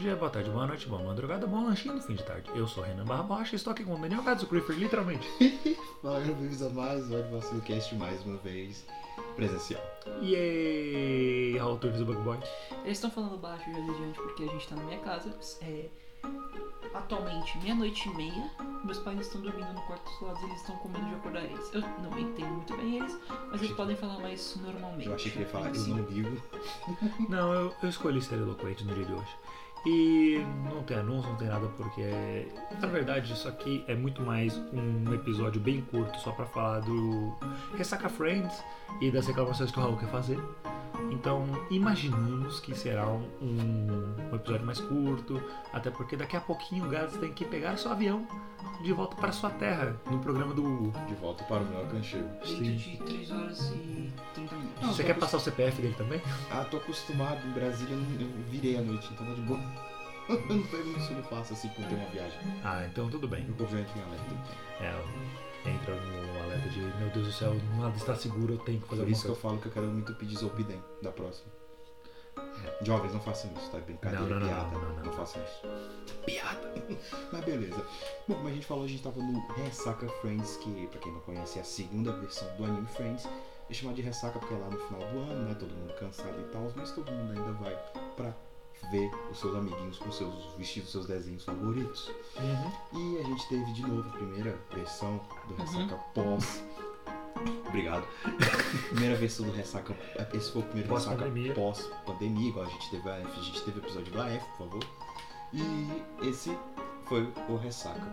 dia, boa tarde, boa noite, boa madrugada, bom lanchinho no fim de tarde. Eu sou Renan Barra Borracha e estou aqui com o Daniel Gadzo Griffer, literalmente. Fala, bem-vindos a mais um Advacilo Cast, mais uma vez presencial. Yay! Raul Turves do Bug Boy. Eles estão falando baixo já desde antes porque a gente tá na minha casa. É, atualmente, meia-noite e meia. Meus pais estão dormindo no quarto dos lados e eles estão com medo de acordar eles. Eu não entendo muito bem eles, mas eles podem falar mais normalmente. Eu achei que ele ia falar, eu Assim. não ligo. Não, eu, eu escolhi ser eloquente no dia de hoje. E não tem anúncio, não tem nada, porque na verdade isso aqui é muito mais um episódio bem curto só pra falar do Ressaca Friends e das reclamações que o Raul quer fazer. Então imaginamos que será um, um episódio mais curto, até porque daqui a pouquinho o Gats tem que pegar seu avião de volta para sua terra no programa do Hugo. De volta para o meu cancheiro. Dentro de 3 horas e 30 minutos. Não, Você quer passar o CPF dele também? Ah, tô acostumado, em Brasília eu virei à noite, então tá de boa. Não foi muito não faço assim quando tem uma viagem. Ah, então tudo bem. O povo já entra em alerta. É, entra no alerta de meu Deus do céu, nada está seguro, eu tenho que fazer Por isso que eu coisa. falo que eu quero muito pedir Zolpidem da próxima. Jovens, não façam isso, tá? É Brincadeira, Não, não, não, piada. não, não, não. façam isso. Piada! Mas beleza. Bom, como a gente falou, a gente tava no Ressaca Friends, que pra quem não conhece é a segunda versão do anime Friends. É chamado de Ressaca porque é lá no final do ano, né? Todo mundo cansado e tal, mas todo mundo ainda vai pra ver os seus amiguinhos com seus vestidos, seus desenhos favoritos. Uhum. E a gente teve de novo a primeira versão do Ressaca pós. Obrigado. primeira versão do Ressaca. Esse foi o primeiro Ressaca Pós-pandemia. pós-pandemia, igual a gente teve a F, a gente teve o episódio do AF, por favor. E esse foi o Ressaca.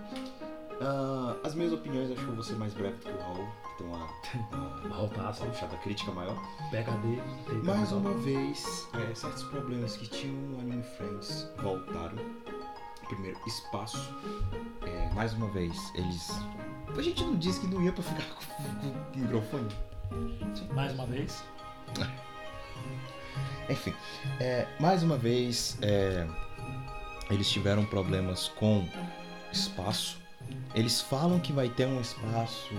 Ah, as minhas opiniões, acho que eu vou ser mais breve do que o Raul, tem uma, uma, passa. uma chata crítica maior. PHD. Mais uma vez, é, certos problemas que tinham no Anime Friends voltaram. Primeiro, espaço. É, mais uma vez, eles. A gente não disse que não ia pra ficar com, com o microfone. Mais uma vez. Enfim, é, mais uma vez, é, eles tiveram problemas com espaço. Eles falam que vai ter um espaço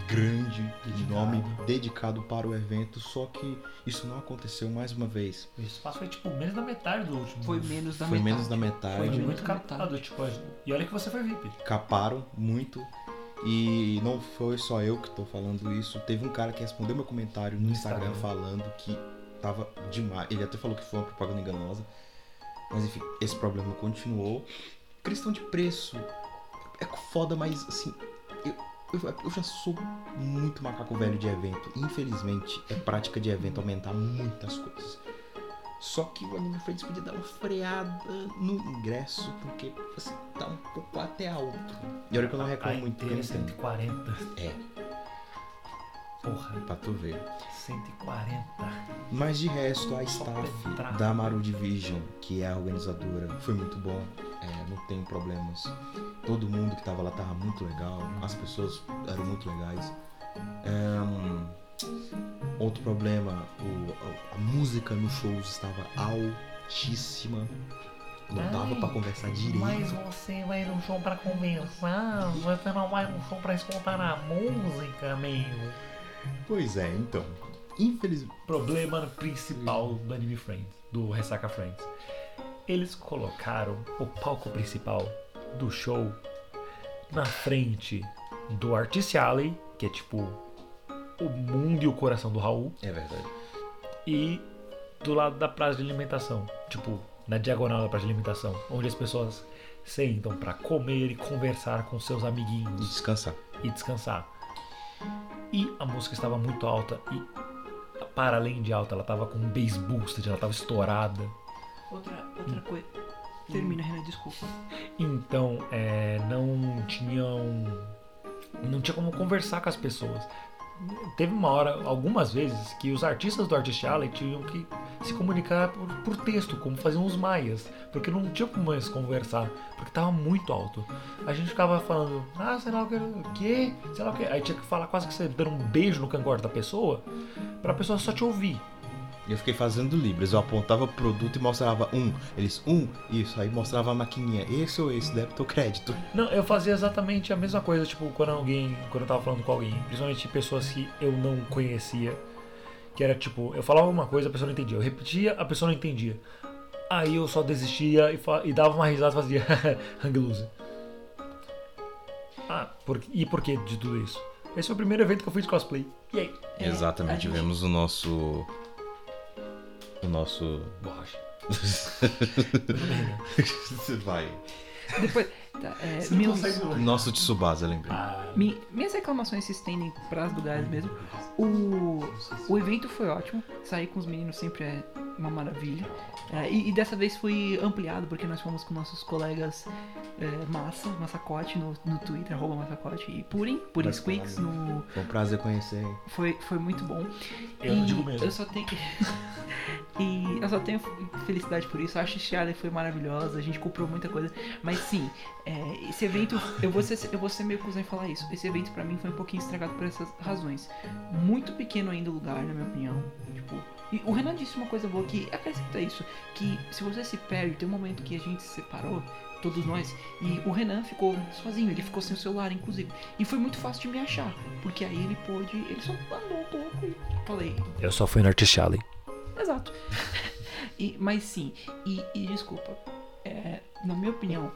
grande, de Dedicado. nome dedicado para o evento, só que isso não aconteceu mais uma vez. O espaço foi tipo menos da metade do último. Foi menos da Foi metade. menos da metade. Foi muito captado, metade. tipo. E olha que você foi VIP. caparam muito. E não foi só eu que tô falando isso. Teve um cara que respondeu meu comentário no Instagram, Instagram. falando que tava demais. Ele até falou que foi uma propaganda enganosa. Mas enfim, esse problema continuou. Questão de preço. É foda, mas assim. Eu, eu, já sou muito macaco velho de evento. Infelizmente, é prática de evento aumentar muitas coisas. Só que o Anime Friends podia dar uma freada no ingresso, porque assim, tá um pouco até alto. E olha que eu não reclamo A muito, porque inteira não tem. 140. É, Porra, pra tu ver. 140. Mas de resto, a staff da Maru Division, que é a organizadora, foi muito bom. É, não tem problemas. Todo mundo que tava lá tava muito legal. As pessoas eram muito legais. Outro problema, o- a, a música nos shows estava altíssima. Não dava pra conversar direito. Mas você vai no show pra conversar, você não vai no show pra escutar a música, meu. Pois é, então. Infelizmente. Problema principal do Anime Friends, do Ressaca Friends. Eles colocaram o palco principal do show na frente do Artist Alley, que é tipo o mundo e o coração do Raul, É verdade. e do lado da praça de alimentação, tipo na diagonal da praça de alimentação, onde as pessoas sentam pra comer e conversar com seus E amiguinhos descansar. e descansar. E a música estava muito alta e para além de alta, ela estava com um bass boosted, ela estava estourada. Outra, outra coisa. Termina, Renan, desculpa. Então, é, não tinham não tinha como conversar com as pessoas. Teve uma hora, algumas vezes, que os artistas do Artist Alley tinham que se comunicar por, por texto, como faziam os maias, porque não tinha como mais conversar, porque tava muito alto. A gente ficava falando, ah, sei lá o que, o? Sei lá o que. Aí tinha que falar quase que você dando um beijo no cangote da pessoa, pra pessoa só te ouvir. E eu fiquei fazendo Libras. Eu apontava o produto e mostrava um. Eles, um, isso. Aí mostrava a maquininha. Esse ou esse, débito ou crédito. Não, eu fazia exatamente a mesma coisa, tipo, quando alguém, quando eu tava falando com alguém, principalmente pessoas que eu não conhecia, que era tipo, eu falava uma coisa, a pessoa não entendia, eu repetia, a pessoa não entendia. Aí eu só desistia e, fa- e dava uma risada e fazia hang loose. Ah, por, e por que de tudo isso? Esse foi o primeiro evento que eu fiz de cosplay. E aí? É, Exatamente. gente- Tivemos o nosso. O nosso. Borracha. Vai. Depois. Tá, é, Você não consegue- Nosso Tsubasa, lembrei. Ah, Mi- minhas reclamações se estendem para os lugares mesmo. O, o evento foi ótimo. Sair com os meninos sempre é uma maravilha. É, e, e dessa vez foi ampliado porque nós fomos com nossos colegas é, Massa, Massacote no, no Twitter, arroba Massacote e Purim, Purim Squeaks, no, Foi um prazer conhecer. foi, foi muito bom. Eu e digo mesmo. Eu só tenho. e eu só tenho felicidade por isso. A Arte Charlie foi maravilhosa, a gente comprou muita coisa. Mas sim, é, esse evento, eu vou, ser, eu vou ser meio cuzão em falar isso. Esse evento pra mim foi um pouquinho estragado por essas razões. Muito pequeno ainda o lugar, na minha opinião. Tipo. E o Renan disse uma coisa boa que acrescenta isso: que se você se perde, tem um momento que a gente se separou, todos nós, e o Renan ficou sozinho, ele ficou sem o celular, inclusive. E foi muito fácil de me achar, porque aí ele pôde. Ele só andou um pouco e falei, eu só fui no Artist Alley. Exato. E- mas sim, e, e desculpa, é, na minha opinião,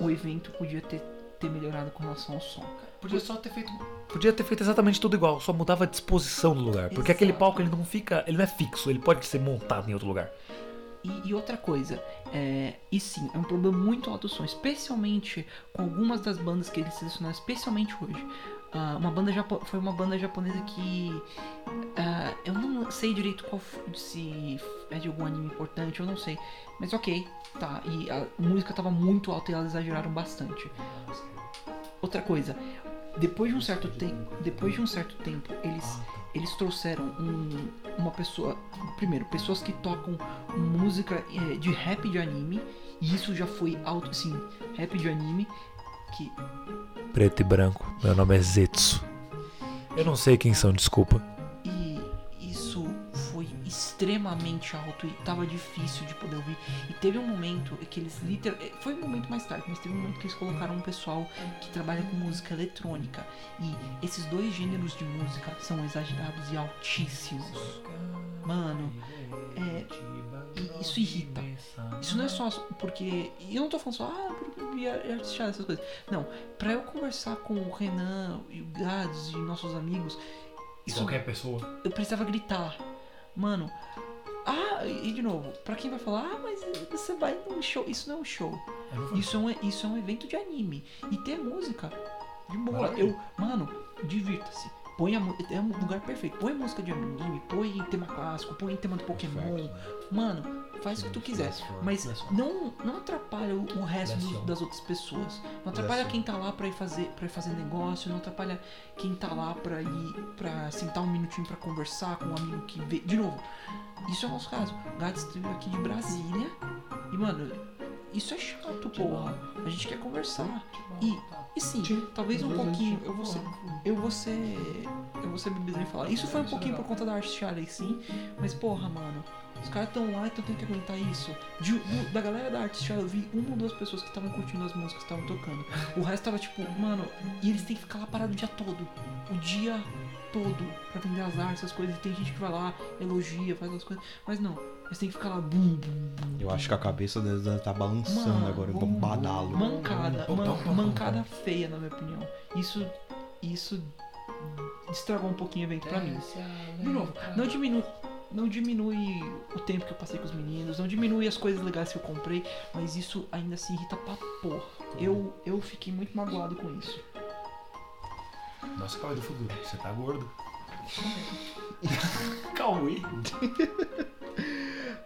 o evento podia ter, ter melhorado com relação ao som, cara. Podia só ter feito. Podia ter feito exatamente tudo igual, só mudava a disposição do lugar. Porque aquele Exato. palco ele não fica. Ele não é fixo, ele pode ser montado em outro lugar. E, e outra coisa, é, e sim, é um problema muito alto som, especialmente com algumas das bandas que eles selecionaram, especialmente hoje. Ah, uma banda japo- foi uma banda japonesa que ah, eu não sei direito qual se é de algum anime importante, eu não sei, mas ok, tá. E a música tava muito alta e elas exageraram bastante. Outra coisa, depois de um certo tempo, depois de um certo tempo, eles eles trouxeram um- uma pessoa, primeiro, pessoas que tocam música eh, de rap de anime, e isso já foi alto, sim, rap de anime, que Preto e branco, meu nome é Zetsu. Eu não sei quem são, desculpa. Extremamente alto e tava difícil de poder ouvir. E teve um momento que eles literal, eh, foi um momento mais tarde, mas teve um momento que eles colocaram um pessoal que trabalha com música eletrônica. E esses dois gêneros de música são exagerados e altíssimos. Mano, é, isso irrita. Isso não é só porque. E eu não tô falando só, ah, porque vi artista essas coisas. Não, pra eu conversar com o Renan e o Gads e nossos amigos, isso pessoa. eu precisava gritar. Mano, ah, e de novo, pra quem vai falar, ah, mas você vai num show. Isso não é um show. Isso é um, isso é um evento de anime. E ter música. De boa. Maravilha. Eu, mano, divirta-se. Põe a, é um lugar perfeito. Põe música de anime, põe tema clássico, põe tema do Pokémon. Mano, faz o que tu quiser. Mas não, não atrapalha o, resto dos- das outras pessoas. Não atrapalha quem tá lá pra ir fazer, pra ir fazer negócio. Não atrapalha quem tá lá pra ir pra sentar um minutinho pra conversar com um amigo que vê. De novo, isso é o nosso caso. O Gats esteve aqui de Brasília. E, mano, isso é chato, porra. A gente quer conversar. E, e sim, talvez um pouquinho. Eu vou ser. Eu vou ser. Eu vou ser bebezão e falar. Isso foi um pouquinho por conta da arte Charlie, sim. Mas, porra, mano. Os caras tão lá, então tem que aguentar isso. De- do- da galera da arte Charlie, eu vi uma ou duas pessoas que estavam curtindo as músicas que estavam tocando. O resto tava tipo, mano. E eles têm que ficar lá parado o dia todo. O dia todo pra vender as artes, essas coisas. E tem gente que vai lá, elogia, faz as coisas. Mas não, eles têm que ficar lá, bum, bum, bum. Eu acho que a cabeça deles deve tá balançando Mano, agora, bum, um badalo. Mancada, man- mancada feia, na minha opinião. Isso, isso estragou um pouquinho o evento pra mim. De novo, não diminui, não diminui o tempo que eu passei com os meninos, não diminui as coisas legais que eu comprei, mas isso ainda se irrita pra porra. Eu, eu fiquei muito magoado com isso. Nossa, calma do futuro. Você tá gordo? Calma aí.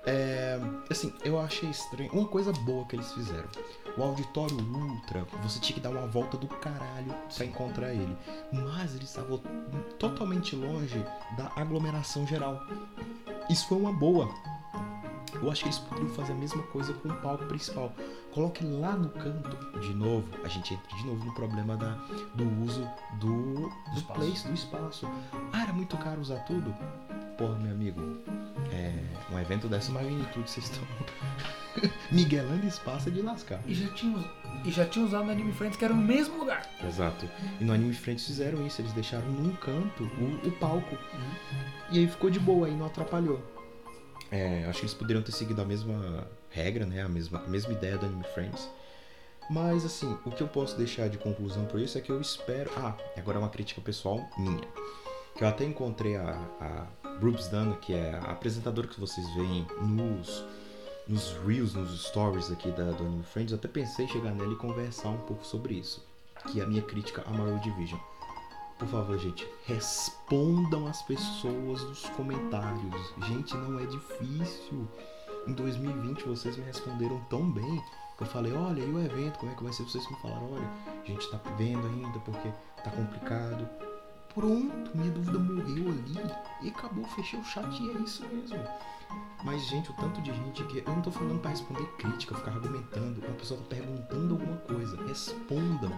É, assim, eu achei estranho. Uma coisa boa que eles fizeram. O auditório ultra, você tinha que dar uma volta do caralho pra encontrar ele. Mas ele estava totalmente longe da aglomeração geral. Isso foi uma boa. Eu acho que eles poderiam fazer a mesma coisa com o palco principal. Coloque lá no canto, de novo, a gente entra de novo no problema da, do uso do, do Espaço. place, do espaço. Ah, era muito caro usar tudo? Porra, meu amigo, é, um evento dessa magnitude, vocês estão miguelando espaço é de lascar. E já tinha, e já tinha usado no Anime Friends que era no mesmo lugar. Exato. E no Anime Friends fizeram isso, eles deixaram num canto o, o palco. E aí ficou de boa, aí não atrapalhou. É, acho que eles poderiam ter seguido a mesma regra, né? A mesma, a mesma ideia do Anime Friends. Mas assim, o que eu posso deixar de conclusão por isso é que eu espero. Ah, agora é uma crítica pessoal minha. Que eu até encontrei a, a Brooks Dunn, que é a apresentadora que vocês veem nos, nos Reels, nos stories aqui da, do Anime Friends. Eu até pensei em chegar nela e conversar um pouco sobre isso. Que é a minha crítica a Marvel Division. Por favor, gente, respondam as pessoas nos comentários. Gente, não é difícil. Em 2020 vocês me responderam tão bem que eu falei, olha, e o evento, como é que vai ser? Vocês me falaram, olha, a gente tá vendo ainda porque tá complicado. Pronto, minha dúvida morreu ali e acabou, fechei o chat e é isso mesmo. Mas, gente, o tanto de gente que. Eu não tô falando pra responder crítica, ficar argumentando. Uma pessoa tá perguntando alguma coisa. Respondam.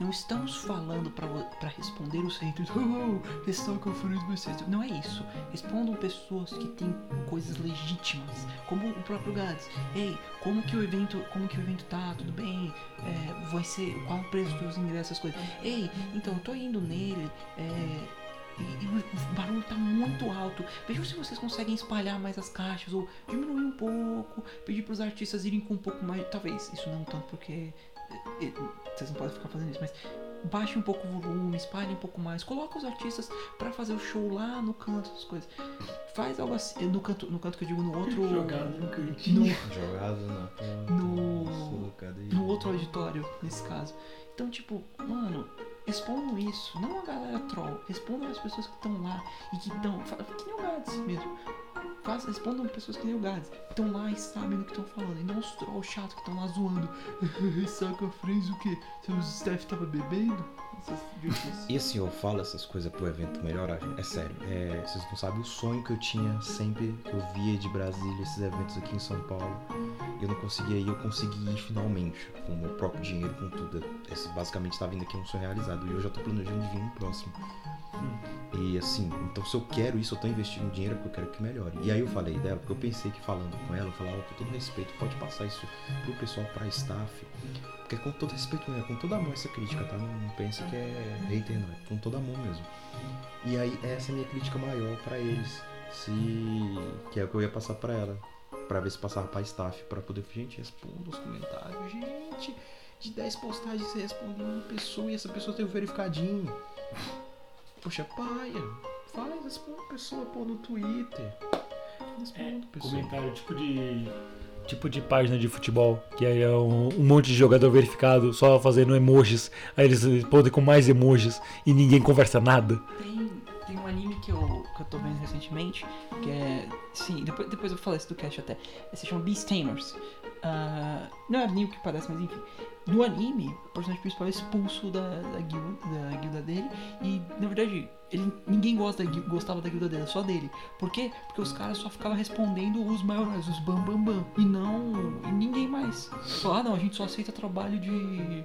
Não estamos falando pra responder os haters. Oh, Stalker Friends vocês. Não é isso. Respondam pessoas que têm coisas legítimas, como o próprio Gads. Ei, como que o evento, como que o evento tá? Tudo bem? É, vai ser qual o preço dos ingressos, essas coisas. Ei, então eu tô indo nele. É, e, e o barulho tá muito alto. Vejam se vocês conseguem espalhar mais as caixas ou diminuir um pouco. Pedir pros artistas irem com um pouco mais. Talvez isso não tanto porque vocês não podem ficar fazendo isso, mas baixe um pouco o volume, espalhe um pouco mais, coloca os artistas pra fazer o show lá no canto, essas coisas. Faz algo assim, no canto, no canto que eu digo no outro. Jogado no cantinho. no, Jogado na. No- no outro auditório, nesse caso. Então, tipo, mano, respondam isso. Não a galera troll. Respondam as pessoas que estão lá e que estão. Que nem o Gads mesmo. Faz, respondam pessoas que nem o Gads. Estão lá e sabem do que estão falando. E não os trolls chatos que estão lá zoando. Saca Friends o quê? Seus staff tava bebendo? E assim, eu falo essas coisas pro evento melhorar. É sério. É, vocês não sabem o sonho que eu tinha sempre que eu via de Brasília esses eventos aqui em São Paulo. Eu não conseguia ir, eu consegui ir finalmente. Com o meu próprio dinheiro, com tudo. Esse basicamente tá vindo aqui um sonho realizado. E eu já tô planejando de vir no próximo. E assim, então se eu quero isso, eu tô investindo dinheiro porque eu quero que melhore. E aí eu falei dela, porque eu pensei que falando com ela, eu falava, com todo respeito, pode passar isso pro pessoal, pra staff. Porque é com todo respeito, é com toda amor essa crítica, tá? Não, pensa que é hater, não. É com toda amor mesmo. E aí essa é a minha crítica maior pra eles. Se. Que é o que eu ia passar pra ela. Pra ver se passava pra staff. Pra poder. Gente, responda os comentários. Gente, de 10 postagens você respondeu uma pessoa e essa pessoa tem o verificadinho. Poxa, paia. Faz, responda a pessoa, pô, no Twitter. Responda a pessoa. Comentário tipo de. Tipo de página de futebol, que aí é um, um monte de jogador verificado só fazendo emojis. Aí eles respondem com mais emojis e ninguém conversa nada. Tem, tem um anime que eu, que eu tô vendo recentemente, que é. Sim, depois, depois eu falo isso do cast até. Se chama Beast Tamers. Ah, não é nem o que parece, mas enfim. No anime, o personagem principal é expulso da, da, guilda, da guilda dele. E na verdade, ele, ninguém gosta gostava da guilda dele, só dele. Por quê? Porque os caras só ficavam respondendo os maiores, os bam bam bam. E não. E ninguém mais. Só, ah não, a gente só aceita trabalho de.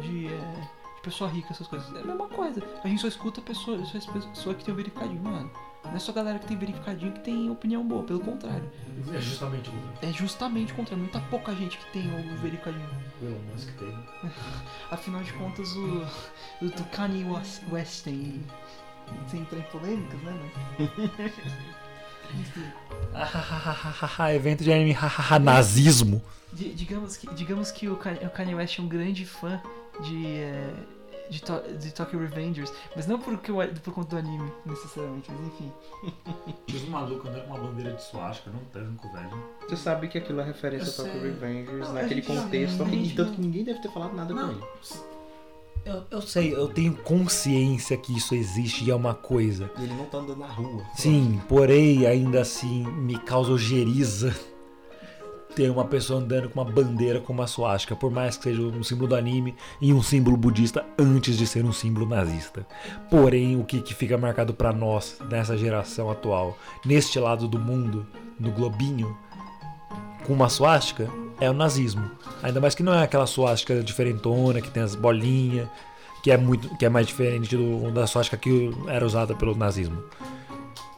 de. é, de pessoa rica, essas coisas. É a mesma coisa. A gente só escuta pessoa, só pessoa que tem o verificadinho, mano. Não é só galera que tem verificadinho que tem opinião boa, pelo contrário. É justamente o É justamente o contrário. Muita pouca gente que tem o verificadinho. Elon Musk tem. Afinal de contas, o, o do Kanye West tem. Sem entrar em polêmicas, né? Mas... Enfim, Ah, evento de anime, hahaha, nazismo. di- digamos que, digamos que o Kanye, West é um grande fã de. é, de, to, de Tokyo Revengers, mas não por, que o- por conta do anime, necessariamente, mas enfim. Os malucos andando com uma bandeira de suástica, não tanco, velho. Você sabe que aquilo é referência Eu ao Tokyo sei. Revengers Não, a naquele já- contexto, a gente tanto não- que ninguém deve ter falado nada com Não. ele. Eu, eu sei, eu tenho consciência que isso existe e é uma coisa. E ele não tá andando na rua. Sim, porém, ainda assim, me causa ojeriza ter uma pessoa andando com uma bandeira com uma suástica, por mais que seja um símbolo do anime e um símbolo budista antes de ser um símbolo nazista. Porém, o que, que fica marcado pra nós, nessa geração atual, neste lado do mundo, no globinho, com uma suástica, é o nazismo. Ainda mais que não é aquela suástica diferentona, que tem as bolinhas, que é muito que é mais diferente do, da suástica que era usada pelo nazismo.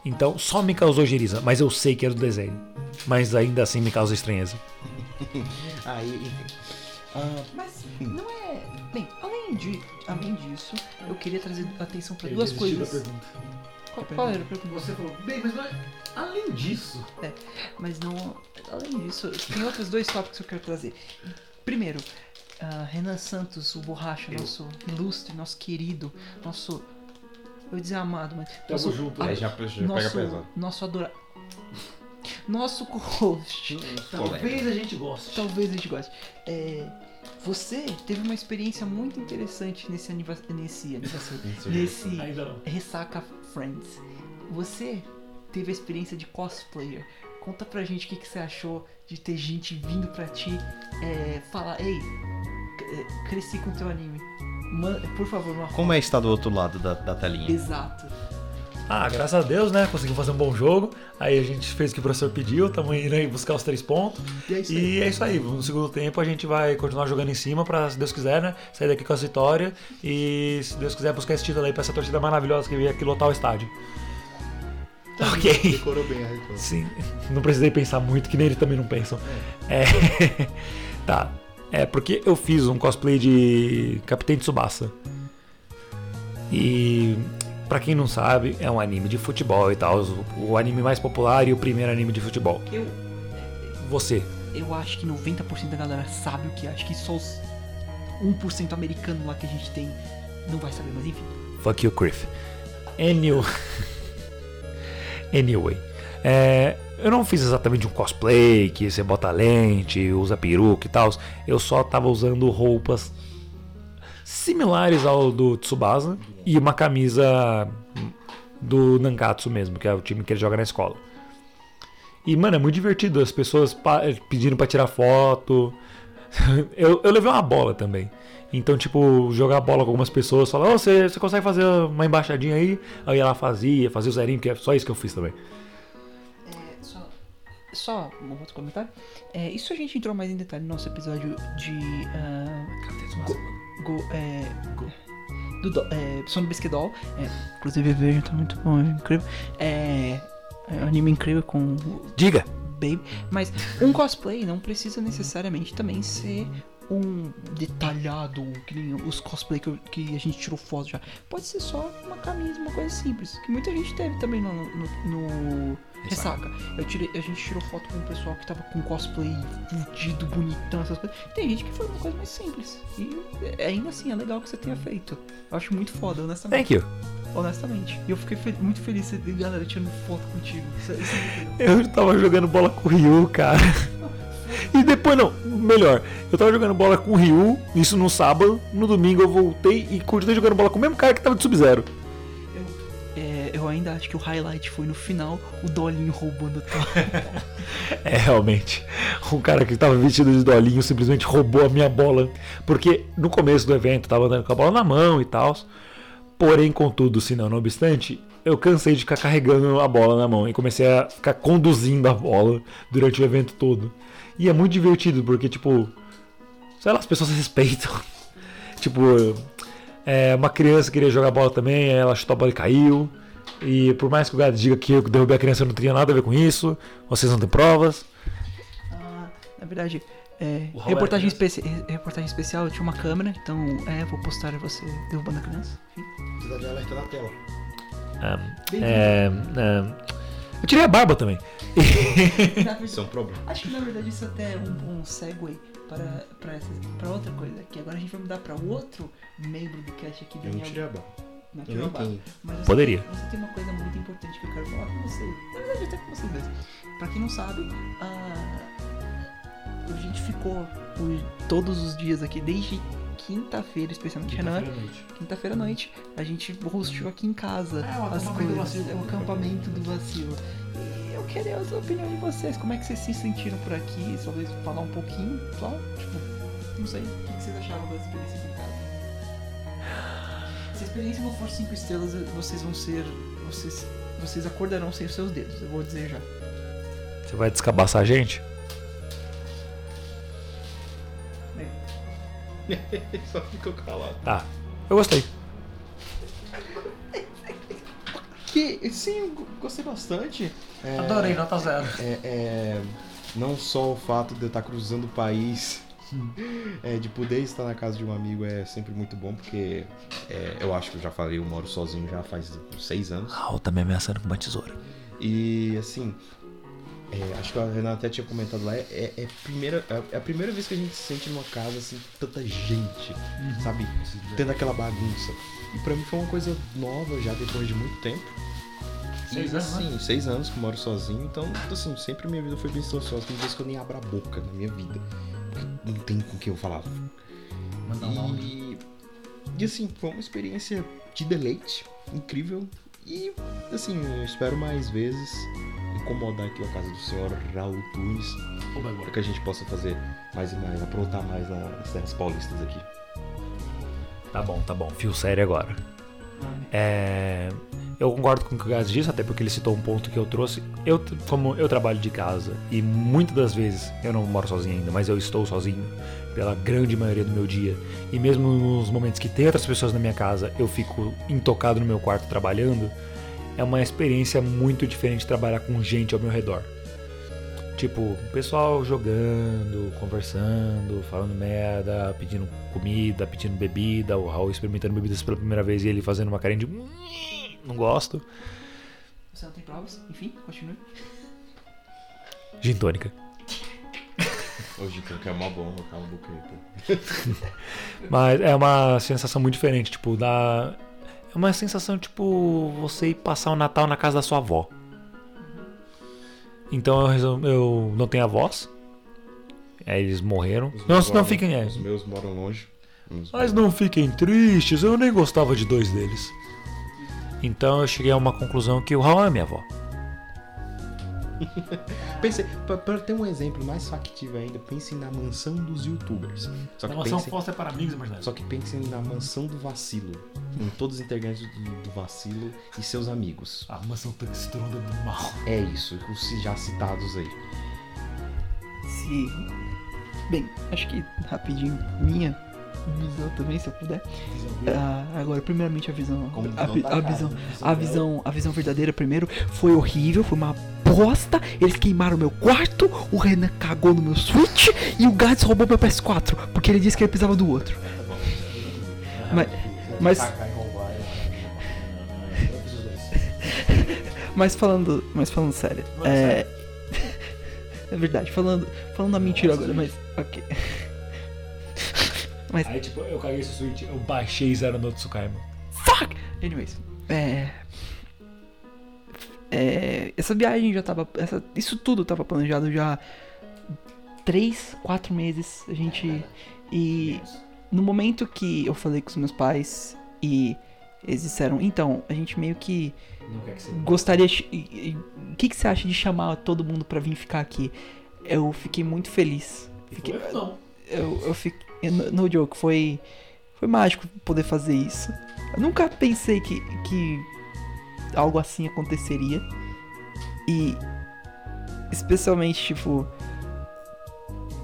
Então, só me causou geriza, mas eu sei que era do desenho. Mas ainda assim me causa estranheza. Aí, enfim. Ah, Mas não é. Bem, além, de, além disso, eu queria trazer atenção para duas coisas. Qual, qual era a pergunta? Você falou, bem, mas não é... além disso. Mas não. Além disso, tem outros dois tópicos que eu quero trazer. Primeiro, ah, Renan Santos, o Borracha, nosso ilustre, nosso querido, nosso. Eu ia dizer amado, mas. nosso, junto, ah, aí já, já pega nosso, pesado. nosso adora. Nosso co-host. Talvez a gente goste. Talvez a gente goste. É, você teve uma experiência muito interessante nesse aniversário. Nesse nesse Ainda não. Ressaca Friends. Você teve a experiência de cosplayer. Conta pra gente o que, que você achou de ter gente vindo pra ti é, falar: Ei, é, cresci com teu anime. Man- por favor, uma Como é estar do outro lado da, da telinha? Exato. Ah, graças a Deus, né? Conseguimos fazer um bom jogo. Aí a gente fez o que o professor pediu, estamos indo aí buscar os três pontos. E é isso aí. E é isso aí. No segundo tempo a gente vai continuar jogando em cima pra, se Deus quiser, né? Sair daqui com a vitória. E se Deus quiser buscar esse título aí pra essa torcida maravilhosa que veio aqui lotar o estádio. Ok. Decorou bem a resposta. Sim, não precisei pensar muito, que nem eles também não pensam. É. tá. É porque eu fiz um cosplay de Capitão Tsubasa. E pra quem não sabe, é um anime de futebol e tal, o, o anime mais popular e o primeiro anime de futebol. Eu, Você, eu acho que 90% da galera sabe o que é. Acho que só os 1% americano lá que a gente tem não vai saber, mas enfim. fuck you, Griff. Anyway, anyway é, eu não fiz exatamente um cosplay que você bota lente, usa peruca e tal. Eu só tava usando roupas similares ao do Tsubasa e uma camisa do Nankatsu mesmo, que é o time que ele joga na escola. E, mano, é muito divertido. As pessoas pa- pedindo pra tirar foto. eu, eu levei uma bola também. Então, tipo, jogar bola com algumas pessoas, falar, ô, você, você consegue fazer uma embaixadinha aí? Aí ela fazia, fazia o zerinho, que é só isso que eu fiz também. É, só, só um outro comentário. É, isso a gente entrou mais em detalhe no nosso episódio de. ah, Go- é, do, do, é, Sono Bisquedol. É, inclusive vejo, tá muito bom, é incrível. É, é um anime incrível com Diga! Baby. Mas um cosplay não precisa necessariamente também ser um detalhado, que nem os cosplay que, eu- que a gente tirou foto já. Pode ser só uma camisa, uma coisa simples. Que muita gente teve também no, no, no Ressaca. Eu tirei, a gente tirou foto com o pessoal que tava com cosplay fudido, bonitão, essas coisas. Tem gente que foi uma coisa mais simples. E é- ainda assim é legal que você tenha feito. Eu acho muito foda, honestamente. Thank you. Honestamente. E eu fiquei fe- muito feliz de ter galera tirando foto contigo. Isso, isso é muito legal. Eu tava jogando bola com o Ryu, cara. E depois, não, melhor, eu tava jogando bola com o Ryu, isso no sábado, no domingo eu voltei e continuei jogando bola com o mesmo cara que tava de Sub-Zero. Ainda acho que o highlight foi no final o Dolinho roubando a tua. É, realmente. Um cara que tava vestido de dolinho simplesmente roubou a minha bola. Porque no começo do evento eu tava andando com a bola na mão e tal. Porém, contudo, se não, não obstante, eu cansei de ficar carregando a bola na mão e comecei a ficar conduzindo a bola durante o evento todo. E é muito divertido porque, tipo, sei lá, as pessoas respeitam. tipo, é, uma criança queria jogar bola também, ela chutou a bola e caiu. E por mais que o gato diga que eu derrubei a criança, eu não tinha nada a ver com isso. Vocês não têm provas. Ah, na verdade, é, Raul reportagem, especi reportagem especial, eu tinha uma câmera, então é, vou postar você derrubando a criança. Enfim. Precisa de alerta na tela. Bem-vindo. É, é, eu tirei a barba também. Isso é um problema. Acho que na verdade isso até é um bom segue para, para, essa, para outra coisa. Que agora a gente vai mudar para outro membro do cast aqui, Eu não tirei a barba. Mas você, Poderia. Você tem uma coisa muito importante que eu quero falar com você. Na verdade, até com vocês dois. Pra quem não sabe, a, a gente ficou o- todos os dias aqui, desde quinta-feira, especialmente Renan, Quinta-feira à noite. quinta-feira à noite, a gente hostou aqui em casa É, as coisas. É o acampamento do vacilo. E eu queria a opinião de vocês. Como é que vocês se sentiram por aqui? Talvez falar um pouquinho, só, tipo, não sei. O que que vocês acharam da experiência aqui em casa? Se a experiência não for cinco estrelas, vocês vão ser. Vocês, vocês acordarão sem os seus dedos, eu vou dizer já. Você vai descabaçar a gente? Só ficou calado. Tá. Eu gostei. Que, sim, gostei bastante. É, Adorei, nota zero. é, é, não só o fato de eu estar cruzando o país, é, de poder estar na casa de um amigo é sempre muito bom, porque é, eu acho que eu já falei, eu moro sozinho já faz seis anos. Raul tá me ameaçando com uma tesoura. E assim, é, acho que a Renata até tinha comentado lá, é, é, é primeira, é a primeira vez que a gente se sente numa casa assim, tanta gente, sabe? Tendo aquela bagunça. E pra mim foi uma coisa nova já depois de muito tempo. Seis anos, né? assim, seis anos que eu moro sozinho, então assim, sempre minha vida foi bem silenciosa. Tem vezes que eu nem abro a boca na minha vida. Não tem com quem eu falar. Mandar um. E, e assim, foi uma experiência de deleite, incrível. E assim, eu espero mais vezes incomodar aqui a casa do senhor Raul Tunes para que a gente possa fazer mais e mais, aprontar mais nas terras paulistas aqui. Tá bom, tá bom. Fio sério agora. É, eu concordo com o que o Gás disse, até porque ele citou um ponto que eu trouxe. Eu, como eu trabalho de casa e muitas das vezes eu não moro sozinho ainda, mas eu estou sozinho pela grande maioria do meu dia. E mesmo nos momentos que tem outras pessoas na minha casa, eu fico intocado no meu quarto trabalhando. É uma experiência muito diferente trabalhar com gente ao meu redor. Tipo, pessoal jogando, conversando, falando merda, pedindo comida, pedindo bebida, o Raul experimentando bebidas pela primeira vez e ele fazendo uma carinha de. "Hum, Não gosto. Você não tem provas? Enfim, continue. Gin tônica. Hoje então que é mó bom, cala a boca aí, pô. Mas é uma sensação muito diferente, tipo, dá. É uma sensação, tipo, você ir passar o Natal na casa da sua avó. Então eu, resol- eu não tenho avós. Aí eles morreram. Os Não, meus não moram- fiquem. É, Os meus moram longe. Mas não fiquem tristes, eu nem gostava de dois deles. Então eu cheguei a uma conclusão que o Raul é minha avó. Pense, pra, pra ter um exemplo mais factível ainda, pense na mansão dos youtubers. Só que, pense, Foster para amigos imaginários. só que pense na mansão do vacilo. Com todos os integrantes do, do vacilo e seus amigos. A mansão textronda do mal. É isso, os já citados aí. Se. Bem, acho que rapidinho, minha visão também, se eu puder. Ah, agora, primeiramente a visão. A, a visão. A visão, a visão verdadeira primeiro foi horrível, foi uma bosta. Eles queimaram meu quarto, o Renan cagou no meu Switch e o Gats roubou meu PS4, porque ele disse que ele precisava do outro. Mas, mas, mas falando, mas falando sério, é, é verdade, falando, falando a mentira agora, mas ok. Mas Aí tipo, eu caguei esse switch, eu baixei Zero no Tsukaima. Fuck! Anyways, é. É. Essa viagem já tava. essa- isso tudo tava planejado já. Três, quatro meses. A gente. E. No momento que eu falei com os meus pais e eles disseram, então, a gente meio que que gostaria. O que, que você acha de chamar todo mundo pra vir ficar aqui? Eu fiquei muito feliz. Fiquei, Não. eu, eu fiquei. No, no joke, foi. Foi mágico poder fazer isso. Eu nunca pensei que, que algo assim aconteceria. E. Especialmente, tipo.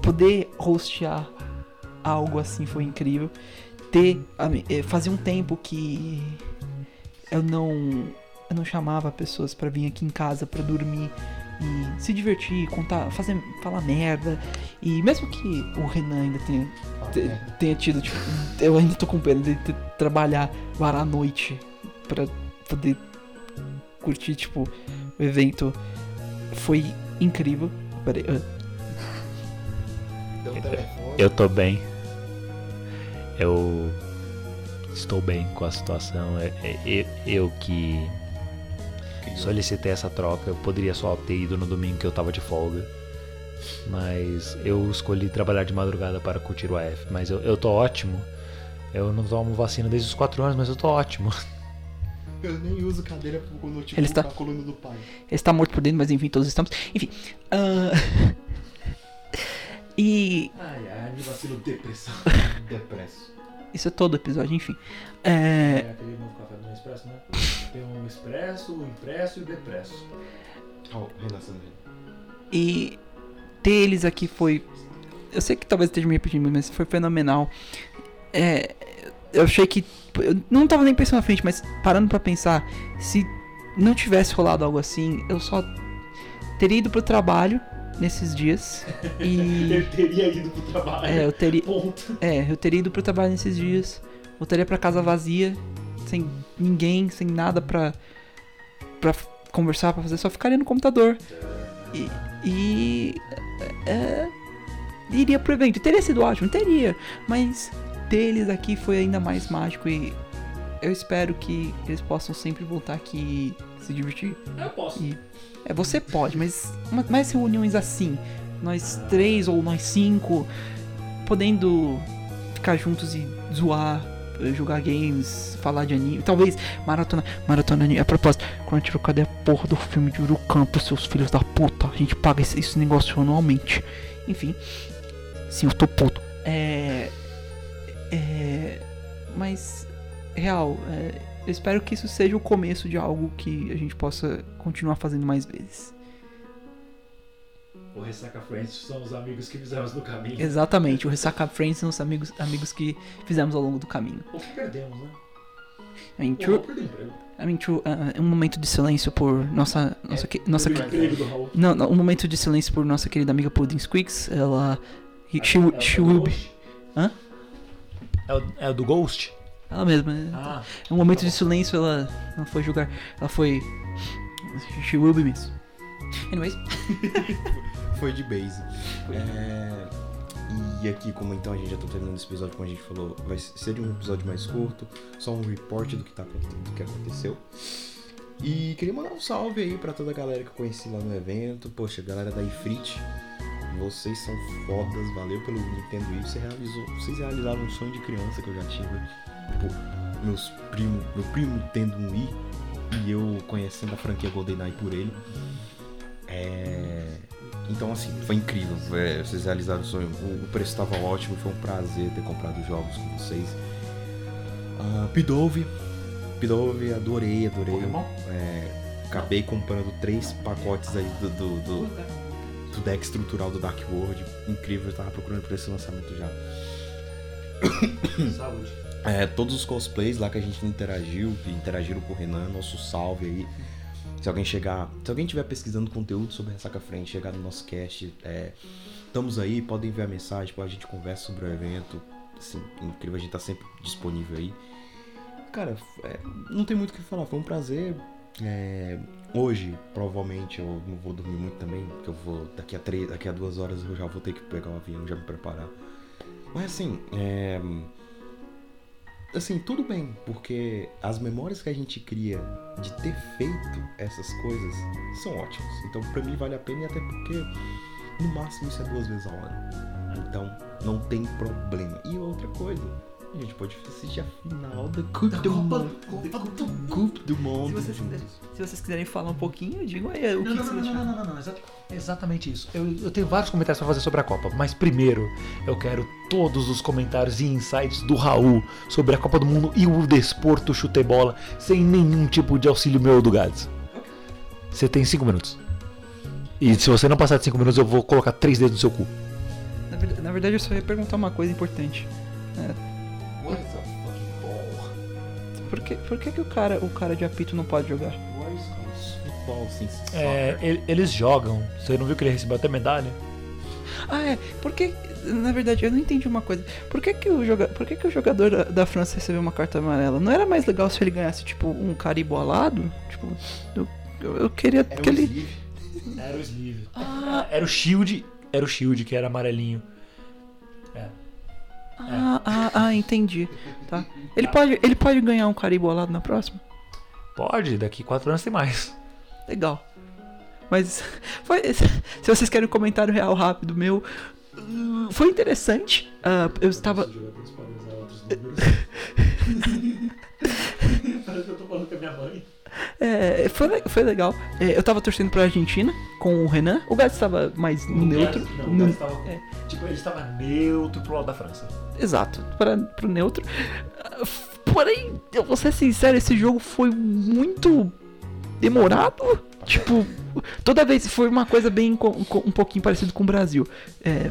Poder hostear algo assim foi incrível. Ter. eh, Fazia um tempo que. Eu não. Eu não chamava pessoas pra vir aqui em casa pra dormir e se divertir, contar, fazer, falar merda. E mesmo que o Renan ainda tenha, te- tenha tido, tipo, eu ainda tô com pena de ter, trabalhar varar a noite pra poder curtir, tipo, o evento. Foi incrível. Peraí, ah, Eu tô bem. Eu estou bem com a situação. É, é- eu, eu que solicitei essa troca. Eu poderia só ter ido no domingo que eu tava de folga. Mas eu escolhi trabalhar de madrugada para curtir o AF. Mas eu, eu tô ótimo. Eu não tomo vacina desde os 4 anos, mas eu tô ótimo. Eu nem uso cadeira pro notebook Ele está- a coluna do pai. Ele está morto por dentro, mas enfim, todos estamos. Enfim. ah, e Ai, ai, me vacilo depressão. Depresso. Isso é todo episódio, enfim. É, aquele novo café do Expresso, né? Tem um expresso, o impresso e o depresso. Ó, redação dele. E ter eles aqui foi. Eu sei que talvez esteja me repetindo, mas foi fenomenal. É, eu achei que. Eu não tava nem pensando na frente, mas parando pra pensar, se não tivesse rolado algo assim, eu só teria ido pro trabalho nesses dias. E. teria ido pro trabalho. É, eu teria. Ponto. É, eu teria ido pro trabalho nesses dias. Voltaria pra casa vazia, sem ninguém, sem nada pra, pra conversar, pra fazer, só ficaria no computador. E. e é, iria pro evento. Teria sido ótimo, teria. Mas deles aqui foi ainda mais mágico e eu espero que eles possam sempre voltar aqui se divertir. Eu posso. E- É, você pode, mas uma- mais reuniões assim, nós três ou nós cinco, podendo ficar juntos e zoar, jogar games, falar de anime, talvez maratona, maratona anime. A propósito, Crunchyroll, cadê a porra do filme de Urucampo, seus filhos da puta? A gente paga esse, esse negócio anualmente. Enfim, sim, eu tô puto. É. É. Mas, real, é, eu espero que isso seja o começo de algo que a gente possa continuar fazendo mais vezes. O Ressaca Friends são os amigos que fizemos no caminho. Exatamente, o Ressaca Friends são os amigos, amigos que fizemos ao longo do caminho. O que perdemos, né? I mean, true, emprego. I mean, true, uh, um momento de silêncio por nossa. Nossa, que- nossa não, não, um momento de silêncio por nossa querida amiga Pudding Squeaks. Ela. he- She, Ela she tá will be. Hã? É o, é o do Ghost? Ela mesma. Ah, É um momento de silêncio, ela não foi julgar. Ela foi. She will be missed. Anyways, Foi de base. É, E aqui, como então a gente já tá terminando esse episódio, como a gente falou, vai ser um episódio mais curto, só um report do que, tá, do que aconteceu. E queria mandar um salve aí pra toda a galera que eu conheci lá no evento. Poxa, galera da Ifrit, vocês são fodas, valeu pelo Nintendo Wii. Você realizou, vocês realizaram um sonho de criança que eu já tive. Tipo, meus primo, meu primo tendo um Wii e eu conhecendo a franquia GoldenEye por ele. É... Então, assim, foi incrível. é, vocês realizaram o sonho. O, o preço estava ótimo. Foi um prazer ter comprado jogos com vocês. Ah, Pidove. Pidove, adorei, adorei. É, acabei comprando três pacotes aí do, do, do, do deck estrutural do Dark World. Incrível, eu tava procurando por esse lançamento já. saúde. É, todos os cosplays lá que a gente interagiu, que interagiram com o Renan, nosso salve aí. Se alguém chegar, se alguém estiver pesquisando conteúdo sobre Ressaca Frente, chegar no nosso cast, é, estamos aí, podem enviar mensagem, pô, a gente conversa sobre o evento. Assim, incrível, a gente tá sempre disponível aí. Cara, é, não tem muito o que falar, foi um prazer. É, hoje, provavelmente, eu não vou dormir muito também, porque eu vou, daqui a, três, daqui a duas horas eu já vou ter que pegar o avião, já me preparar. Mas assim, é, assim, tudo bem, porque as memórias que a gente cria de ter feito essas coisas são ótimas. Então, pra mim, vale a pena, e até porque no máximo isso é duas vezes ao ano. Então, não tem problema. E outra coisa, a gente pode assistir a final da Copa do Mundo. Da Copa do se Mundo. vocês, quiserem, se vocês quiserem falar um pouquinho, digam aí o que, Não, que não, vocês não, não, não, não, não, não, exa- exatamente isso. Eu, eu tenho vários comentários pra fazer sobre a Copa, mas primeiro eu quero todos os comentários e insights do Raul sobre a Copa do Mundo e o desporto chutebola, sem nenhum tipo de auxílio meu ou do Gads. Você tem cinco minutos. E se você não passar de cinco minutos, eu vou colocar três dedos no seu cu. Na verdade, na verdade, eu só ia perguntar uma coisa importante. What the fucking ball? Por que, por que, que o, cara, o cara de apito não pode jogar? É, eles jogam. Você não viu que ele recebeu até medalha? Ah, é. Por que. Na verdade, eu não entendi uma coisa. Por que, que, o, joga, por que, que o jogador da, da França recebeu uma carta amarela? Não era mais legal se ele ganhasse, tipo, um cara embolado? Tipo, eu, eu, eu queria Era que ele. sleeve. Era o Sleeve. Era o Shield. Era o Shield, que era amarelinho. Ah, ah, ah, entendi. Tá. Ele pode, ele pode ganhar um cara embolado na próxima? Pode, daqui quatro anos tem mais. Legal. Mas foi, se vocês querem um comentário real rápido meu, hum, foi interessante. Ah, eu estava Os jogadores podem usar outros números. Parece que eu tô falando com a minha mãe. É, foi, foi legal. É, eu tava torcendo pra Argentina com o Renan. O Gats estava mais neutro. Não, No- o estava, é. Tipo, ele estava neutro pro lado da França. Exato, para, pro neutro. Porém, eu vou ser sincero, esse jogo foi muito demorado. Tipo, toda vez foi uma coisa bem um pouquinho parecido com o Brasil. É,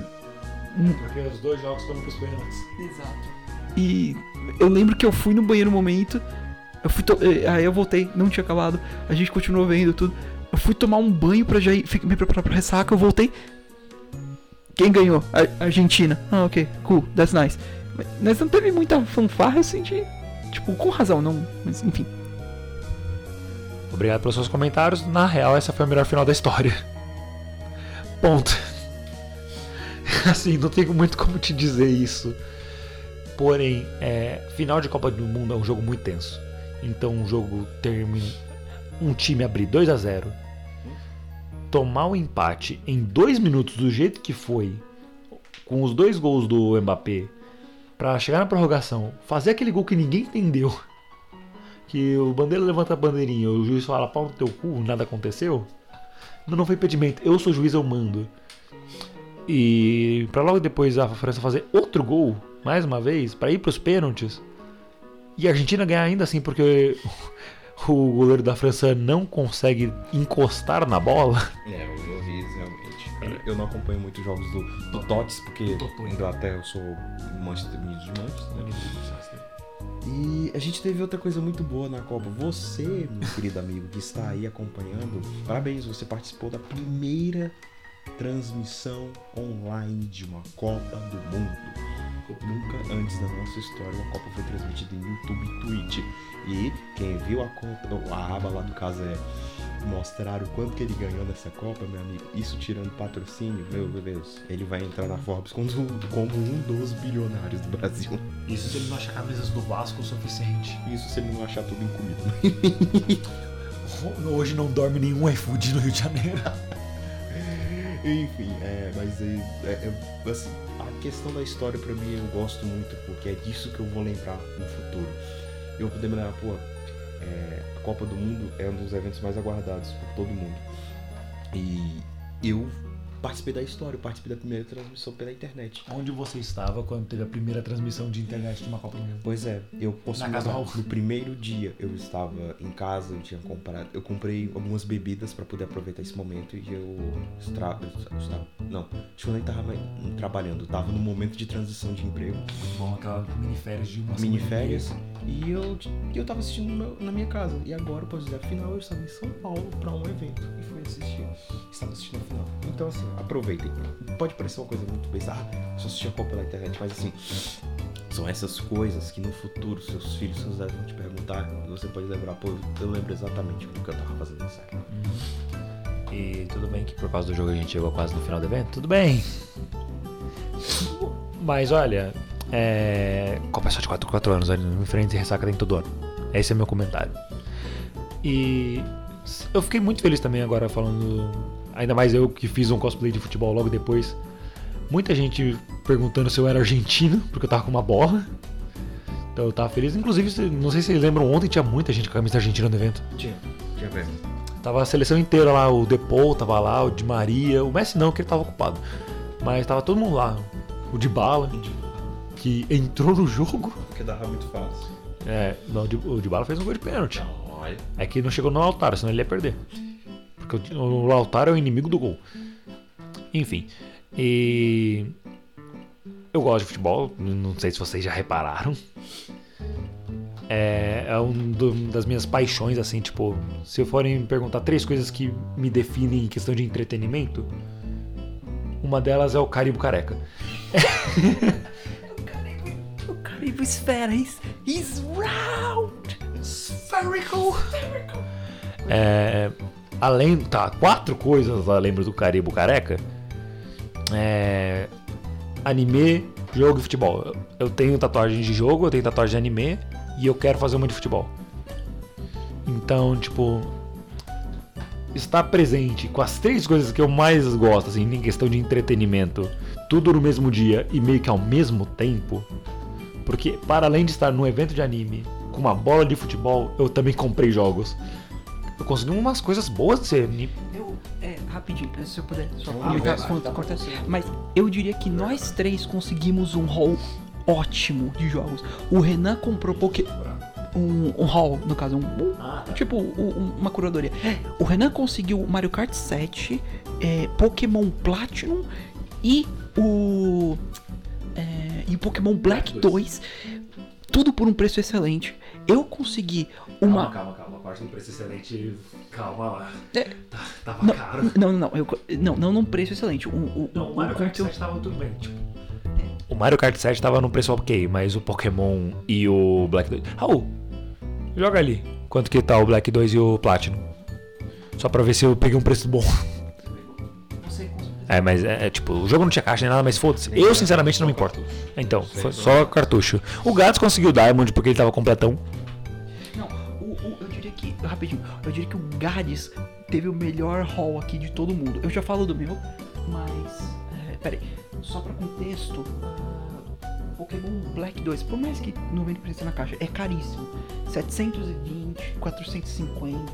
Porque os dois jogos foram pros pênaltis. Exato. e eu lembro que eu fui no banheiro um momento. Eu fui to- eh, aí eu voltei, não tinha acabado. A gente continuou vendo tudo. Eu fui tomar um banho pra já ir, me preparar pra ressaca. Eu voltei. Quem ganhou? A Argentina. Ah, ok, cool, that's nice. Mas- não teve muita fanfarra, eu senti. Tipo, com razão, não. Mas enfim. Obrigado pelos seus comentários. Na real, essa foi a melhor final da história. Ponto. Assim, não tenho muito como te dizer isso. Porém, é, final de Copa do Mundo é um jogo muito tenso. Então, um jogo termina. Um time abrir 2 a 0 tomar o empate em dois minutos do jeito que foi, com os dois gols do Mbappé, pra chegar na prorrogação, fazer aquele gol que ninguém entendeu que o bandeira levanta a bandeirinha, o juiz fala pau no teu cu, nada aconteceu. Não, não foi impedimento, eu sou juiz, eu mando. E pra logo depois a França fazer outro gol, mais uma vez, pra ir pros pênaltis. E a Argentina ganhar ainda assim, porque o goleiro da França não consegue encostar na bola. É, eu vi isso realmente. Cara, eu não acompanho muito jogos do, do Tots, porque Totó. Inglaterra eu sou Manchester Unidos de Manchester. E a gente teve outra coisa muito boa na Copa. Você, meu querido amigo, que está aí acompanhando, parabéns, você participou da primeira transmissão online de uma Copa do Mundo. Nunca antes da nossa história uma Copa foi transmitida em YouTube e Twitch. E quem viu a, conta, a aba lá do caso é mostrar o quanto que ele ganhou nessa Copa, meu amigo. Isso tirando patrocínio, meu Deus. Ele vai entrar na Forbes como, como um dos bilionários do Brasil. Isso se ele não achar camisas do Vasco o suficiente. Isso se ele não achar tudo em comida. Hoje não dorme nenhum iFood no Rio de Janeiro. Enfim, é, mas é, é- é, assim, questão da história pra mim eu gosto muito, porque é disso que eu vou lembrar no futuro. Eu vou poder lembrar, pô, é, a Copa do Mundo é um dos eventos mais aguardados por todo mundo. E eu participei da história, participei da primeira transmissão pela internet. Onde você estava quando teve a primeira transmissão de internet de uma Copa do Mundo? Pois é, eu posso Na casa no primeiro dia eu estava em casa, eu tinha comprado, eu comprei algumas bebidas pra poder aproveitar esse momento e eu estava, não, acho que eu nem tava mais trabalhando, eu tava no momento de transição de emprego, Muito bom, aquela mini férias de uma mini semana e e eu, eu tava assistindo meu- na minha casa, e agora posso dizer, afinal eu estava em São Paulo pra um evento e fui assistir, estava assistindo a final. Então assim, aproveitem, pode parecer uma coisa muito bizarra, só assistir Copa pela internet, mas assim, são essas coisas que no futuro seus filhos, seus netos vão te perguntar você pode lembrar, pô, eu lembro exatamente do que eu tava fazendo nessa época. E tudo bem que por causa do jogo a gente chegou quase no final do evento? Tudo bem. Mas olha, é... Copa só de 4 4 anos, olha, em frente e ressaca tem todo ano. Esse é meu comentário. E eu fiquei muito feliz também agora falando. Ainda mais eu que fiz um cosplay de futebol logo depois. Muita gente perguntando se eu era argentino, porque eu tava com uma bola. Então eu tava feliz. Inclusive, não sei se vocês lembram, ontem tinha muita gente com a camisa argentina no evento. Tinha, tinha mesmo. Tava a seleção inteira lá, o Depou tava lá, o Di Maria, o Messi não, que ele tava ocupado. Mas tava todo mundo lá. O Di Bala, que entrou no jogo. Porque dava muito fácil. É, não, o Di Bala fez um gol de pênalti. Olha. É que não chegou no Lautaro, senão ele ia perder. Porque o, Lautaro é o inimigo do gol. Enfim. E. Eu gosto de futebol, não sei se vocês já repararam. É, é um do- das minhas paixões, assim, tipo, se forem me perguntar três coisas que me definem em questão de entretenimento, uma delas é o Caribo Careca. O Caribe Esfera, he's, he's round! Spherical! É, além, tá, quatro coisas lembro do Caribo Careca. É, anime, jogo e futebol. Eu, eu tenho tatuagem de jogo, eu tenho tatuagem de anime e eu quero fazer uma de futebol. Então, tipo, estar presente com as três coisas que eu mais gosto, assim, em questão de entretenimento, tudo no mesmo dia e meio que ao mesmo tempo, Porque, para além de estar num evento de anime com uma bola de futebol, eu também comprei jogos. Eu consegui umas coisas boas de ser. Eu, é, rapidinho, se eu puder só quando tá cortar. acontecendo. Mas eu diria que nós três conseguimos um haul ótimo de jogos. O Renan comprou Poké. Um, um haul, no caso, um, um- Ah, tá. tipo um- um- uma curadoria. O Renan conseguiu Mario Kart 7, é, Pokémon Platinum e o. é, e o Pokémon Black Black 2. Tudo por um preço excelente. Eu consegui uma. calma, calma. A parte do preço excelente. Calma lá. É. Tá- tava Não, caro. não, não, não, eu, não, não num preço excelente. O, o, Não, o Mario Kart conteúdo- 7 tava tudo bem, tipo. O Mario Kart 7 tava num preço ok, mas o Pokémon e o Black 2. Raul, joga ali. Quanto que tá o Black 2 e o Platinum? Só pra ver se eu peguei um preço bom. É, mas é, é, tipo, o jogo não tinha caixa nem nada, mas foda-se. Eu sinceramente não me importo. Então, foi só cartucho. O Gats conseguiu o Diamond porque ele tava completão. Rapidinho, eu diria que o Gades teve o melhor haul aqui de todo mundo. Eu já falo do meu, mas. É, peraí, só pra contexto. ah, Pokémon Black 2, por mais que não vende preço na caixa, é caríssimo. 720, 450,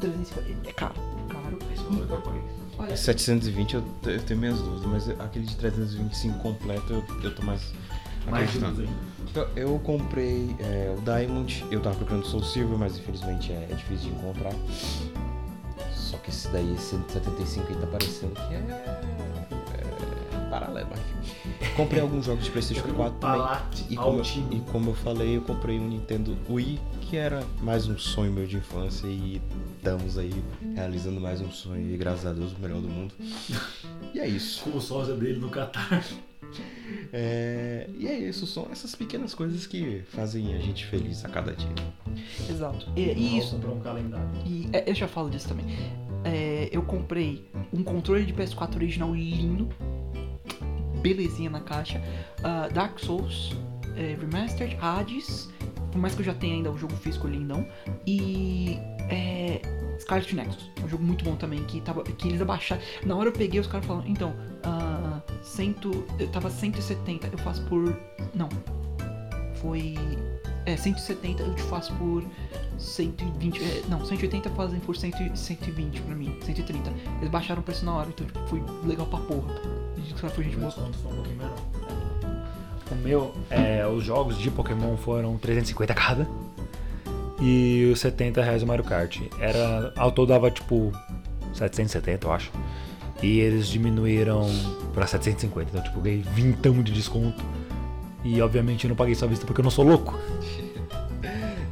350. É caro, caro. E, olha, 720 eu, eu tenho minhas dúvidas, mas aquele de 325 completo eu, eu tô mais. acreditando. Eu, eu comprei é, o Diamond, eu tava procurando o Soul Silver, mas infelizmente é, é difícil de encontrar. Só que esse daí, esse 175 aí tá parecendo que é. é paralelo, mas. Comprei alguns jogos de PlayStation 4 também. E como, e como eu falei, eu comprei um Nintendo Wii, que era mais um sonho meu de infância e estamos aí realizando mais um sonho e graças a Deus o melhor do mundo. E é isso. Com o sósia dele no Qatar. É, e é isso, são essas pequenas coisas que fazem a gente feliz a cada dia. exato. E, e isso. Um calendário. E é, eu já falo disso também. É, eu comprei um controle de PS4 original lindo, belezinha na caixa. ah, Dark Souls é, Remastered, Hades, por mais que eu já tenha ainda o jogo físico lindão. E é, Scarlet Nexus, um jogo muito bom também, que, tava, que eles abaixaram. Na hora eu peguei, os caras falaram, então, ah, cento, eu tava 170, eu faço por. Não. Foi. É, 170 eu te faço por 120. é, não, 180 fazem por 100, 120 pra mim, 130. Eles baixaram o preço na hora, então tipo, foi legal pra porra. Os caras foi gente boa. O meu, é, os jogos de Pokémon foram 350 cada. E os 70 reais o Mario Kart. Era, ao todo dava tipo 770, eu acho. E eles diminuíram pra 750. Então, tipo, ganhei vintão de desconto. E obviamente eu não paguei só vista porque eu não sou louco.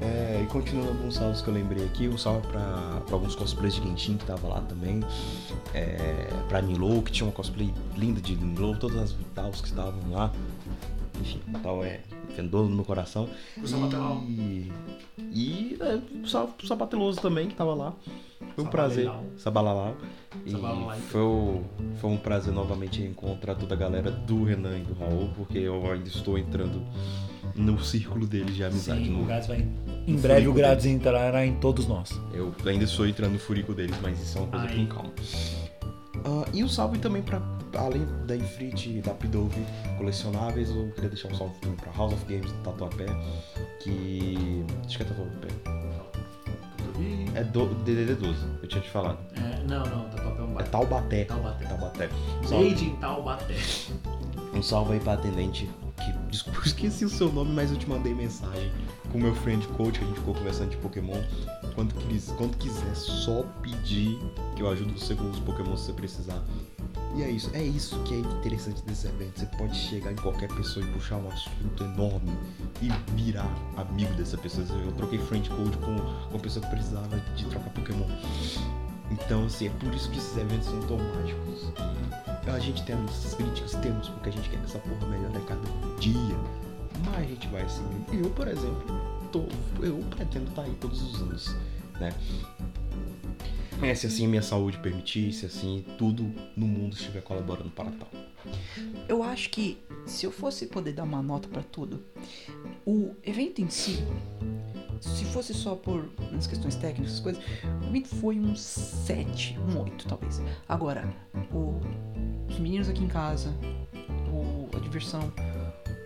É, e continuando alguns salvos que eu lembrei aqui, um salve pra, pra alguns cosplays de Genshin que tava lá também. É, pra Nilo, que tinha uma cosplay linda de Nilo, todas as Vitals que estavam lá. Enfim, tal é fendor no meu coração. E, e é, pro Sabateloso também, que tava lá. Foi um prazer. Sabalalau. E Sabalalau. foi, o- foi um prazer novamente encontrar toda a galera do Renan e do Raul, porque eu ainda estou entrando no círculo deles de amizade. Sim, no- o vai. Em breve o Gats entrará em todos nós. eu ainda estou entrando no furico deles, mas isso é uma coisa Ai. com calma. Ah, e um salve também para além da Ifrit e da Pidove colecionáveis, eu queria deixar um salve também pra House of Games do Tatuapé, que. Acho que é Tatuapé. É DDD 12, eu tinha te falado. não, não, tá top é um É Taubaté. Taubaté. Taubaté. Salve, em Taubaté. um salve aí pra atendente, que desculpa, esqueci o seu nome, mas eu te mandei mensagem com o meu friend coach, a gente ficou conversando de Pokémon. Quando, quando quiser, só pedir que eu ajudo você com os Pokémon se você precisar. E é isso, é isso que é interessante desse evento. Você pode chegar em qualquer pessoa e puxar um assunto enorme e virar amigo dessa pessoa. Eu troquei friend code com uma pessoa que precisava de trocar Pokémon. Então, assim, é por isso que esses eventos são tão mágicos. A gente tem as críticas, temos, porque a gente quer que essa porra melhore a cada dia. Mas a gente vai seguir. Eu, por exemplo, tô, eu pretendo estar aí todos os anos, né? É, se assim minha saúde permitir, se assim tudo no mundo estiver colaborando para tal. Eu acho que se eu fosse poder dar uma nota pra tudo, o evento em si, se fosse só por as questões técnicas, essas coisas, o evento foi um 7, um 8 talvez. Agora, o- os meninos aqui em casa, o- a diversão,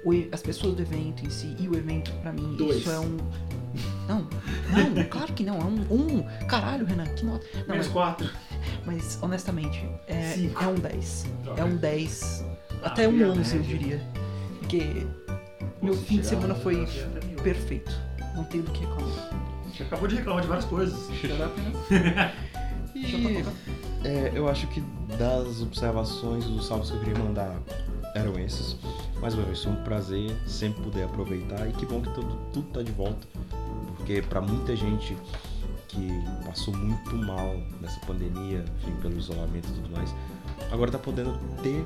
o as pessoas do evento em si e o evento pra mim, Dois. isso é um. Não, não, claro que não. É um. um. Caralho, Renan, que nota. Não, Menos mas, quatro. Mas honestamente, é, é um 10. Droga. É um 10. Ah, até um minha 11, eu média. diria. Porque meu fim de semana foi perfeito. Não tenho do que reclamar. Você acabou de reclamar de várias coisas. E é, eu acho que das observações dos salvos que eu queria mandar eram esses. Mais uma vez, foi um prazer sempre poder aproveitar e que bom que tudo, tudo tá de volta. Porque pra muita gente que passou muito mal nessa pandemia, enfim, pelo isolamento e tudo mais, agora tá podendo ter,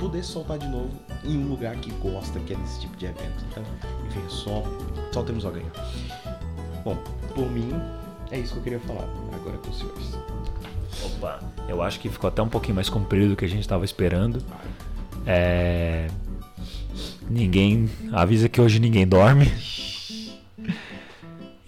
poder soltar de novo em um lugar que gosta, que é desse tipo de evento. Então, enfim, só, só temos a ganhar. Bom, por mim, é isso que eu queria falar. Agora é com os senhores. Opa, eu acho que ficou até um pouquinho mais comprido do que a gente estava esperando. É... Ninguém. Avisa que hoje ninguém dorme.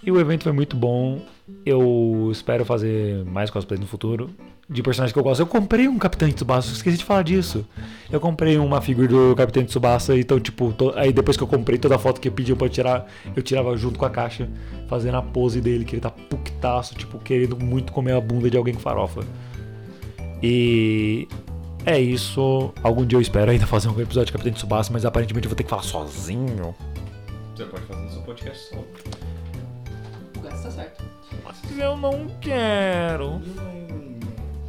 E o evento foi muito bom. Eu espero fazer mais cosplays no futuro. De personagens que eu gosto. Eu comprei um Capitão Tsubasa, esqueci de falar disso. Eu comprei uma figura do Capitão Tsubasa, então, tipo, to- aí depois que eu comprei toda a foto que pediu pra eu tirar, eu tirava junto com a caixa, fazendo a pose dele, que ele tá puctaço, tipo, querendo muito comer a bunda de alguém com farofa. E é isso. Algum dia eu espero ainda fazer um episódio de Capitão Tsubasa, mas aparentemente eu vou ter que falar sozinho. Você pode fazer no seu podcast só. O tá certo. Mas eu não quero.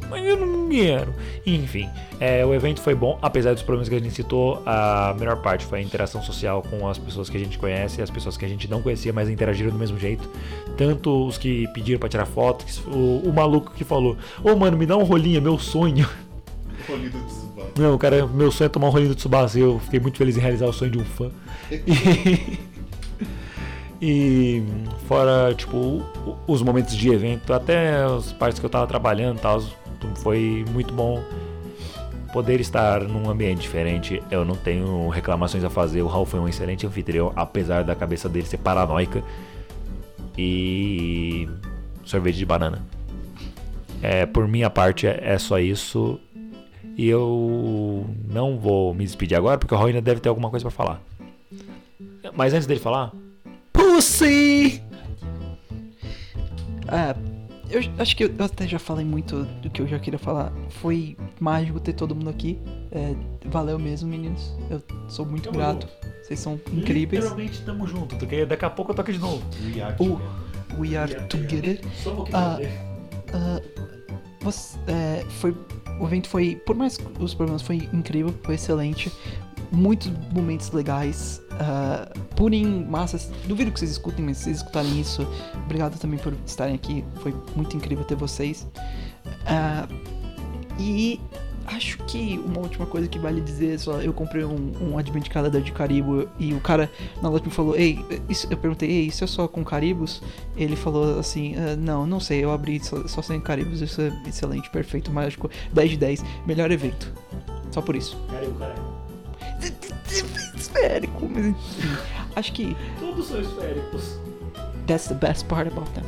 Mas eu não quero. Enfim, é, o evento foi bom, apesar dos problemas que a gente citou. A melhor parte foi a interação social com as pessoas que a gente conhece e as pessoas que a gente não conhecia, mas interagiram do mesmo jeito. Tanto os que pediram pra tirar foto, que- o, o maluco que falou: Ô mano, me dá um rolinho, é meu sonho. Não, cara, meu sonho é tomar um rolinho do Tsubasa. e Eu fiquei muito feliz em realizar o sonho de um fã. E, e fora, tipo, os momentos de evento, até as partes que eu tava trabalhando e tal, foi muito bom poder estar num ambiente diferente. Eu não tenho reclamações a fazer. O Raul foi um excelente anfitrião, apesar da cabeça dele ser paranoica. E sorvete de banana. É, por minha parte é é só isso. E eu não vou me despedir agora, porque o Raul ainda deve ter alguma coisa pra falar. Mas antes dele falar, Pussy! Ah, eu acho que eu até já falei muito do que eu já queria falar. Foi mágico ter todo mundo aqui. É, valeu mesmo, meninos. Eu sou muito Tamo grato. Vocês são incríveis. literalmente tamo junto, porque daqui a pouco eu aqui de novo. Uh, we are together. Só um pouquinho Ah, dele. Ah, você- é, foi, o evento foi, por mais que os problemas, foi incrível, foi excelente. Muitos momentos legais. Ah, Purim, massas. Duvido que vocês escutem, mas se vocês escutarem isso, obrigado também por estarem aqui. Foi muito incrível ter vocês. Ah, e acho que uma última coisa que vale dizer só eu comprei um, um Advent Calendar de Caribo e o cara na loja me falou, ei, isso, eu perguntei, ei, isso é só com caribos? Ele falou assim, "Ah, não, não sei, eu abri só, só sem caribos, isso é excelente, perfeito, mágico, 10 de 10, melhor evento. Só por isso. Cadê o cara? Esférico, mas enfim, acho que Todos são esféricos. that's the best part about them.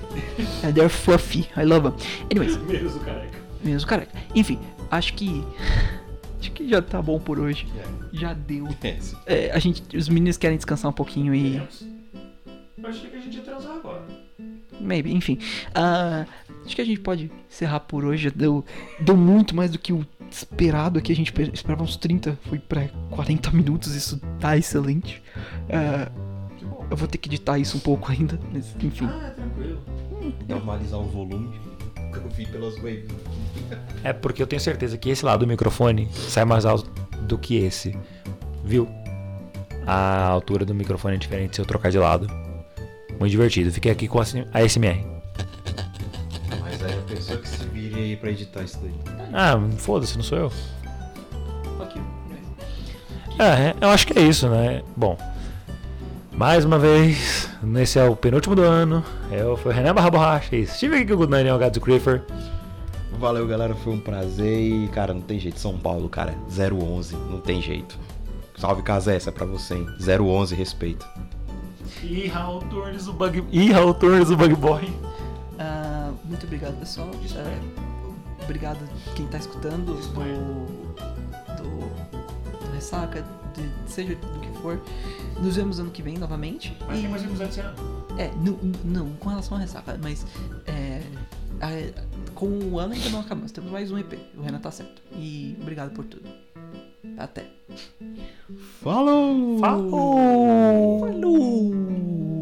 And they're fluffy, I love them. Anyways, Menos o careca. menos careca. Enfim, acho que acho que já tá bom por hoje. Já deu. É. É, a gente, os meninos querem descansar um pouquinho e. Eu achei que a gente ia transar agora. Maybe, enfim. Ah, acho que a gente pode encerrar por hoje. Deu, deu muito mais do que o esperado aqui. A gente pe- esperava uns 30, foi pra 40 minutos. Isso tá excelente. Ah, eu vou ter que editar isso um pouco ainda, mas enfim. Ah, tranquilo. Normalizar o volume. Eu vi pelas waves. É porque eu tenho certeza que esse lado do microfone sai mais alto do que esse. Viu? A altura do microfone é diferente se eu trocar de lado. Muito divertido. Fiquei aqui com a ASMR. Aí pra editar isso daí. Ah, foda-se, não sou eu. Fuck you. Anyways. É, eu acho que é isso, né? Bom, mais uma vez, esse é o penúltimo do ano. Eu fui o René Barra Borracha e estive aqui com o Good Night, o Gato Creeper. Valeu, galera. Foi um prazer. E, cara, não tem jeito. São Paulo, cara. 011. Não tem jeito. Salve casa essa é pra você, hein? 011, respeito. E Raul Torres, o Bug... E Raul Torres, o Bug Boy. Ah, muito obrigado, pessoal. Ah, obrigado quem tá escutando do, do, do Ressaca, de- seja do que for. Nos vemos ano que vem novamente. Mas E- tem mais episódio esse ano. É, não, não com relação à ressaca, mas é, a- com o ano ainda não acabamos. Temos mais um EP. O Renan tá certo. E obrigado por tudo. Até. Falou! Falou! Falou!